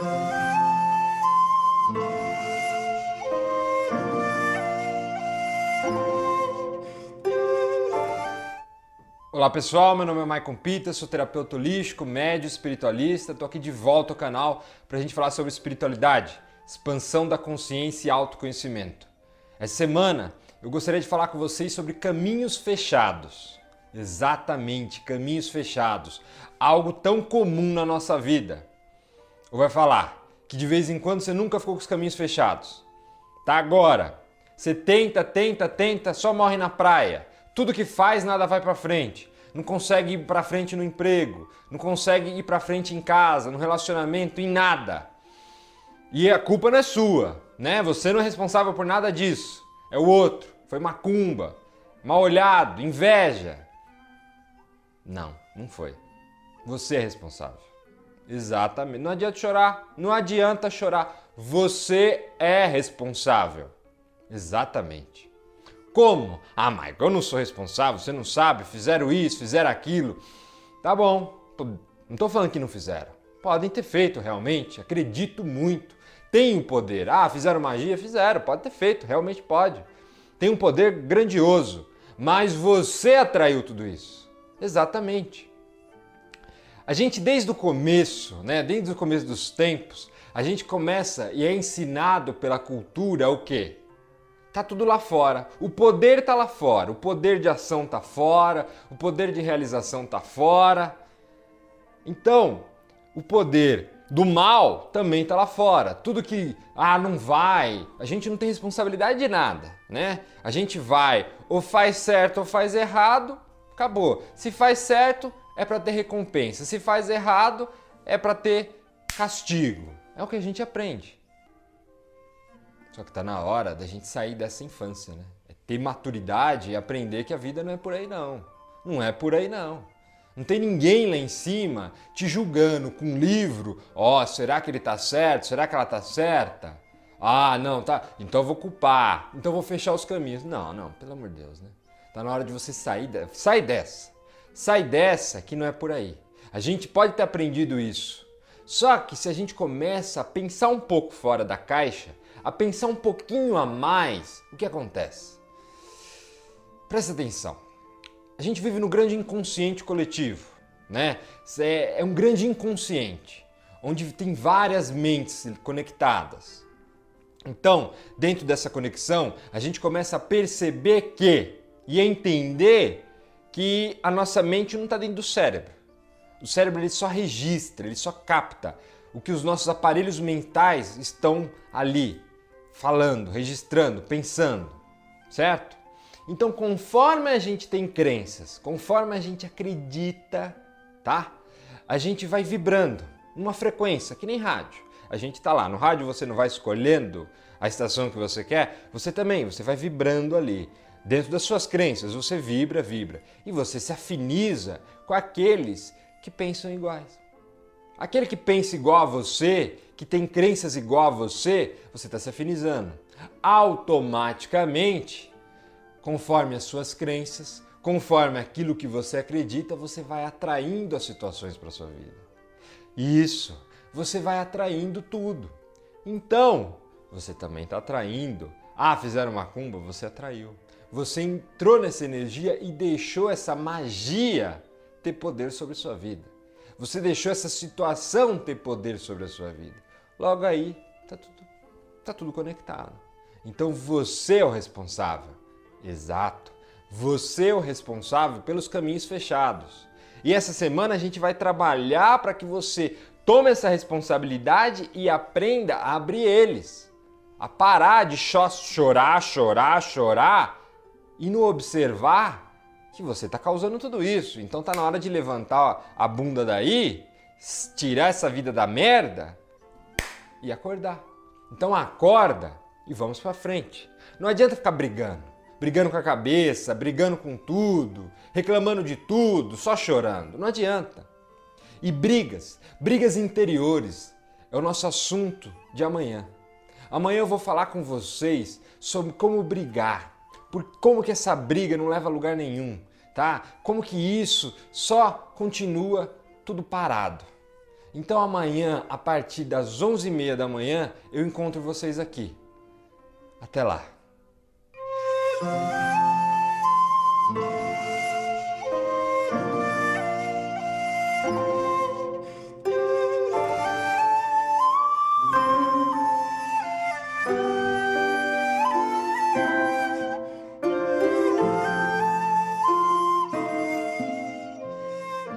Olá pessoal, meu nome é Maicon Pita, sou terapeuta holístico, médio, espiritualista. Estou aqui de volta ao canal para a gente falar sobre espiritualidade, expansão da consciência e autoconhecimento. Essa semana eu gostaria de falar com vocês sobre caminhos fechados. Exatamente, caminhos fechados. Algo tão comum na nossa vida. Ou vai falar que de vez em quando você nunca ficou com os caminhos fechados. Tá agora. Você tenta, tenta, tenta, só morre na praia. Tudo que faz nada vai para frente. Não consegue ir para frente no emprego, não consegue ir para frente em casa, no relacionamento, em nada. E a culpa não é sua, né? Você não é responsável por nada disso. É o outro. Foi macumba, mal olhado, inveja. Não, não foi. Você é responsável. Exatamente. Não adianta chorar. Não adianta chorar. Você é responsável. Exatamente. Como? Ah, Michael, eu não sou responsável, você não sabe, fizeram isso, fizeram aquilo. Tá bom, não estou falando que não fizeram. Podem ter feito realmente, acredito muito. Tem o poder. Ah, fizeram magia? Fizeram, pode ter feito, realmente pode. Tem um poder grandioso, mas você atraiu tudo isso. Exatamente. A gente desde o começo, né, desde o começo dos tempos, a gente começa e é ensinado pela cultura o quê? Tá tudo lá fora. O poder tá lá fora. O poder de ação tá fora. O poder de realização tá fora. Então, o poder do mal também tá lá fora. Tudo que ah, não vai, a gente não tem responsabilidade de nada, né? A gente vai ou faz certo ou faz errado, acabou. Se faz certo, é para ter recompensa. Se faz errado, é para ter castigo. É o que a gente aprende. Só que tá na hora da gente sair dessa infância, né? É ter maturidade e aprender que a vida não é por aí não. Não é por aí não. Não tem ninguém lá em cima te julgando com um livro. Ó, oh, será que ele tá certo? Será que ela tá certa? Ah, não, tá. Então eu vou culpar. Então eu vou fechar os caminhos. Não, não, pelo amor de Deus, né? Tá na hora de você sair, de... sai dessa. Sai dessa que não é por aí. A gente pode ter aprendido isso. Só que se a gente começa a pensar um pouco fora da caixa, a pensar um pouquinho a mais, o que acontece? Presta atenção. A gente vive no grande inconsciente coletivo, né? É, é um grande inconsciente, onde tem várias mentes conectadas. Então, dentro dessa conexão, a gente começa a perceber que e a entender que a nossa mente não está dentro do cérebro. O cérebro ele só registra, ele só capta o que os nossos aparelhos mentais estão ali falando, registrando, pensando, certo? Então, conforme a gente tem crenças, conforme a gente acredita, tá? A gente vai vibrando numa frequência, que nem rádio. A gente tá lá, no rádio você não vai escolhendo a estação que você quer, você também, você vai vibrando ali. Dentro das suas crenças, você vibra, vibra. E você se afiniza com aqueles que pensam iguais. Aquele que pensa igual a você, que tem crenças igual a você, você está se afinizando. Automaticamente, conforme as suas crenças, conforme aquilo que você acredita, você vai atraindo as situações para sua vida. Isso, você vai atraindo tudo. Então, você também está atraindo. Ah, fizeram uma cumba, você atraiu. Você entrou nessa energia e deixou essa magia ter poder sobre sua vida. Você deixou essa situação ter poder sobre a sua vida. Logo aí, tá tudo, tá tudo conectado. Então você é o responsável. Exato. Você é o responsável pelos caminhos fechados. E essa semana a gente vai trabalhar para que você tome essa responsabilidade e aprenda a abrir eles. A parar de chorar, chorar, chorar e no observar que você está causando tudo isso. Então tá na hora de levantar a bunda daí, tirar essa vida da merda e acordar. Então acorda e vamos para frente. Não adianta ficar brigando, brigando com a cabeça, brigando com tudo, reclamando de tudo, só chorando. Não adianta. E brigas, brigas interiores, é o nosso assunto de amanhã. Amanhã eu vou falar com vocês sobre como brigar, por como que essa briga não leva a lugar nenhum, tá? Como que isso só continua tudo parado. Então amanhã, a partir das 11h30 da manhã, eu encontro vocês aqui. Até lá!